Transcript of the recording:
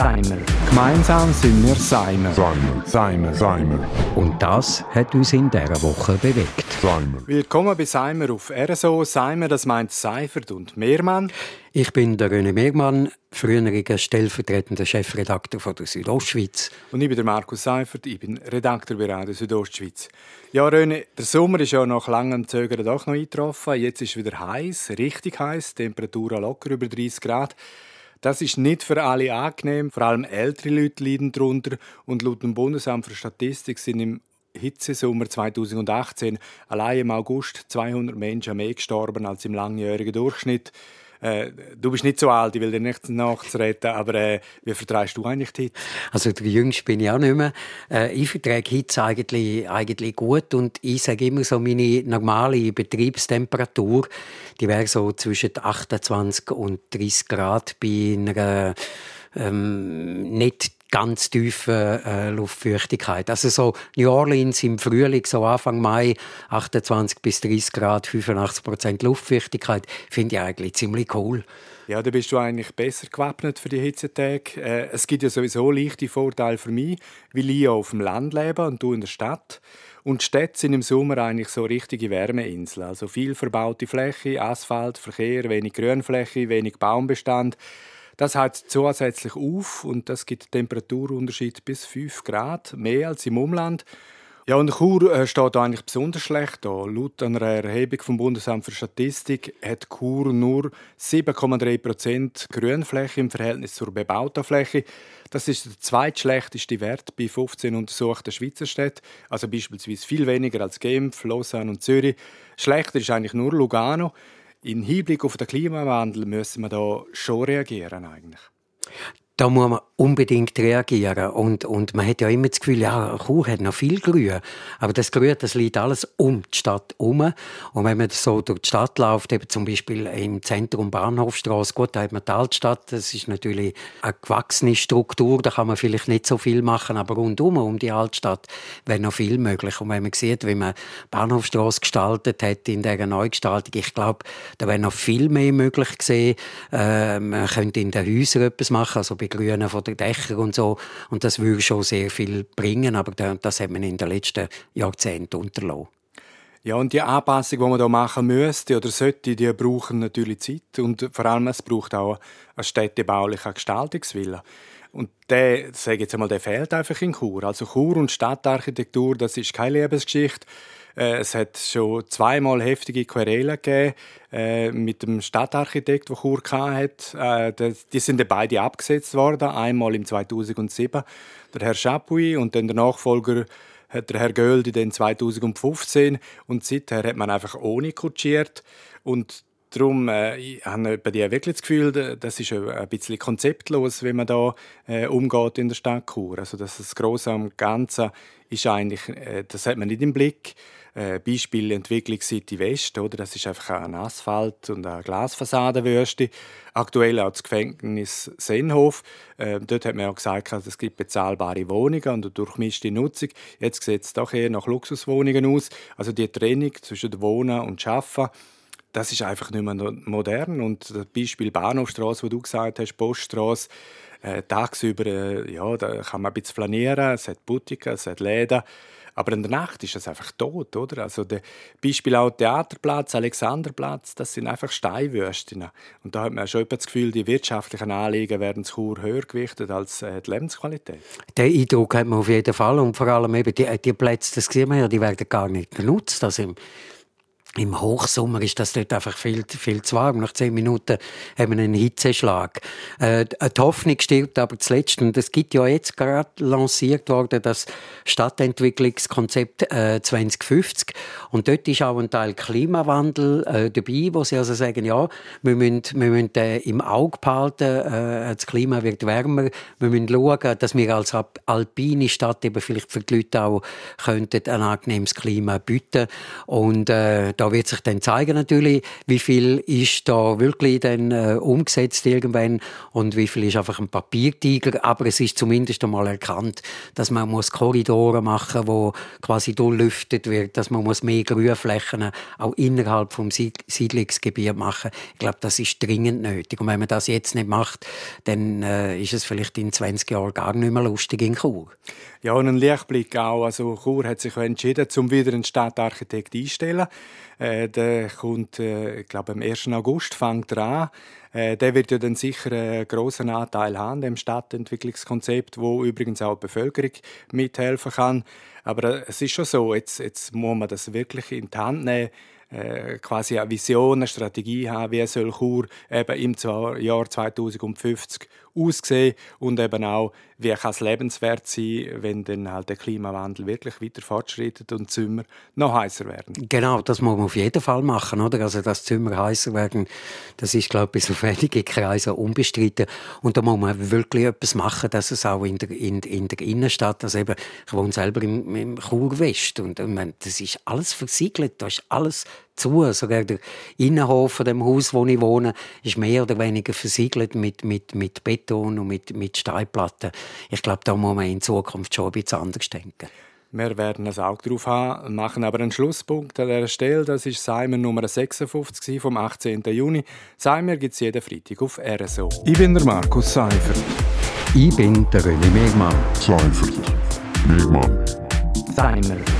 Seimer. Gemeinsam sind wir Seimer. Seimer. Seimer. Seimer. Und das hat uns in dieser Woche bewegt. Seimer. Willkommen bei Seimer auf RSO. Seimer, das meint Seifert und Mehrmann. Ich bin der René Megmann, früheriger stellvertretender Chefredakteur von der Südostschweiz. Und ich bin der Markus Seifert, ich bin Redakteur bei Radio Südostschweiz. Ja, René, der Sommer ist ja nach langem Zögern doch noch eingetroffen. Jetzt ist es wieder heiß, richtig heiß, Temperaturen locker über 30 Grad. Das ist nicht für alle angenehm, vor allem ältere Leute leiden darunter. Und laut dem Bundesamt für Statistik sind im Hitzesommer 2018 allein im August 200 Menschen mehr gestorben als im langjährigen Durchschnitt. Äh, du bist nicht so alt, ich will dir nicht nachzureden, aber äh, wie vertreibst du eigentlich die Hitze? Also Jüngste bin ich auch nicht mehr. Äh, ich verträge Hitze eigentlich, eigentlich gut und ich sage immer so, meine normale Betriebstemperatur, die wäre so zwischen 28 und 30 Grad bei einer ähm, nicht ganz tiefe äh, Luftfeuchtigkeit. Also so New Orleans im Frühling, so Anfang Mai, 28 bis 30 Grad, 85 Prozent Luftfeuchtigkeit, finde ich eigentlich ziemlich cool. Ja, da bist du eigentlich besser gewappnet für die Hitzetage. Äh, es gibt ja sowieso leichte Vorteile für mich, weil ich auf dem Land lebe und du in der Stadt. Und die Städte sind im Sommer eigentlich so richtige Wärmeinseln. Also viel verbaute Fläche, Asphalt, Verkehr, wenig Grünfläche, wenig Baumbestand. Das heizt zusätzlich auf und das gibt Temperaturunterschied bis 5 Grad, mehr als im Umland. Ja, und Chur äh, steht eigentlich besonders schlecht da. Laut einer Erhebung vom Bundesamt für Statistik hat Chur nur 7,3 Prozent Grünfläche im Verhältnis zur bebauten Fläche. Das ist der zweitschlechteste Wert bei 15 untersuchten Schweizer Städten, also beispielsweise viel weniger als Genf, Lausanne und Zürich. Schlechter ist eigentlich nur Lugano. Im Hinblick auf den Klimawandel müssen wir da schon reagieren eigentlich. Da muss man unbedingt reagieren. Und, und man hat ja immer das Gefühl, ja, Chur hat noch viel Grün. Aber das Grün, das liegt alles um die Stadt herum. Und wenn man so durch die Stadt läuft, eben zum Beispiel im Zentrum Bahnhofstrasse, gut, da hat man die Altstadt, das ist natürlich eine gewachsene Struktur, da kann man vielleicht nicht so viel machen, aber rundum um die Altstadt wäre noch viel möglich. Und wenn man sieht, wie man Bahnhofstrasse gestaltet hat in dieser Neugestaltung, ich glaube, da wäre noch viel mehr möglich gewesen. Äh, man könnte in den Häusern etwas machen, also begrünen von den Dächern und so. Und das würde schon sehr viel bringen, aber das hat man in den letzten Jahrzehnten unterlassen. Ja, und die Anpassung, die man da machen müsste oder sollte, die brauchen natürlich Zeit und vor allem es braucht auch einen städtebaulichen Gestaltungswille. Und der, sage jetzt einmal, der fehlt einfach in Chur. Also Chur und Stadtarchitektur, das ist keine Lebensgeschichte. Äh, es hat schon zweimal heftige Querelen gegeben äh, mit dem Stadtarchitekt, der Chur hat. Äh, die sind beide abgesetzt worden. Einmal im 2007 der Herr Chapuis und dann der Nachfolger der Herr Göldi dann 2015 und seither hat man einfach ohne kutschiert und Darum äh, ich habe bei dir wirklich das Gefühl, das ist ein bisschen konzeptlos, wie man da äh, umgeht in der Stadt Chur. Also das, Große am Ganzen ist eigentlich, äh, das hat man nicht im Blick. Äh, Beispiel Entwicklung City West, oder? Das ist einfach ein Asphalt und eine Glasfassadenwürste. Aktuell auch das Gefängnis Sennhof. Äh, dort hat man ja gesagt, es gibt bezahlbare Wohnungen und eine durchmischte Nutzung. Jetzt sieht es doch eher nach Luxuswohnungen aus. Also die Trennung zwischen Wohnen und Arbeiten das ist einfach nicht mehr modern. Und das Beispiel Bahnhofstrasse, wo du gesagt hast, Poststrasse, äh, tagsüber äh, ja, da kann man ein bisschen flanieren, es hat Boutiquen, es hat Läden. Aber in der Nacht ist es einfach tot, oder? Also der Beispiel auch Theaterplatz, Alexanderplatz, das sind einfach Steinwürsten. Und da hat man schon das Gefühl, die wirtschaftlichen Anliegen werden zu höher gewichtet als äh, die Lebensqualität. Den Eindruck hat man auf jeden Fall und vor allem eben die, die Plätze, das sehen wir ja, die werden gar nicht genutzt. Also im Hochsommer ist das dort einfach viel, viel zu warm. Nach zehn Minuten haben wir einen Hitzeschlag. Äh, die Hoffnung stirbt aber zuletzt. Und es gibt ja jetzt gerade lanciert worden das Stadtentwicklungskonzept äh, 2050. Und dort ist auch ein Teil Klimawandel äh, dabei, wo sie also sagen, ja, wir müssen, wir müssen äh, im Auge behalten, äh, das Klima wird wärmer. Wir müssen schauen, dass wir als alpine Stadt eben vielleicht für die Leute auch könnten ein angenehmes Klima bieten. Und äh, da wird sich dann zeigen natürlich, wie viel ist da wirklich dann äh, umgesetzt irgendwann und wie viel ist einfach ein Papiertiger. Aber es ist zumindest einmal erkannt, dass man muss Korridore machen, wo quasi durchlüftet wird, dass man muss mehr Grünflächen auch innerhalb vom Siedlungsgebiet machen. Ich glaube, das ist dringend nötig. Und wenn man das jetzt nicht macht, dann äh, ist es vielleicht in 20 Jahren gar nicht mehr lustig in Chur. Ja, und ein Lichtblick auch. Also Chur hat sich entschieden, zum wieder einen Stadtarchitekt einzustellen. Äh, der kommt, äh, glaube, am 1. August fängt er an. Äh, der wird ja dann sicher einen grossen Anteil haben dem Stadtentwicklungskonzept, wo übrigens auch die Bevölkerung mithelfen kann. Aber äh, es ist schon so, jetzt, jetzt muss man das wirklich in die Hand nehmen äh, quasi eine Vision, eine Strategie haben, wie soll Chur eben im Jahr 2050 aussehen und eben auch, wie kann es lebenswert sein, wenn dann halt der Klimawandel wirklich weiter fortschreitet und Zimmer noch heißer werden. Genau, das muss man auf jeden Fall machen, oder? Also, dass Zimmer heißer werden, das ist, glaube ich, bis auf wenige Kreise unbestritten. Und da muss man wirklich etwas machen, dass es auch in der, in, in der Innenstadt, also eben, ich wohne selber im, im Churwest und, und meine, das ist alles versiegelt, da ist alles zu. Sogar der Innenhof von dem Haus, wo ich wohne, ist mehr oder weniger versiegelt mit, mit, mit Beton und mit, mit Steinplatten. Ich glaube, da muss man in Zukunft schon ein bisschen anders denken. Wir werden ein Auge drauf haben, machen aber einen Schlusspunkt an dieser Stelle. Das ist Seimer Nummer 56 vom 18. Juni. Seimer gibt es jeden Freitag auf RSO. Ich bin der Markus Seifert. Ich bin der René Megmann. Seifert. Megmann. Seimer.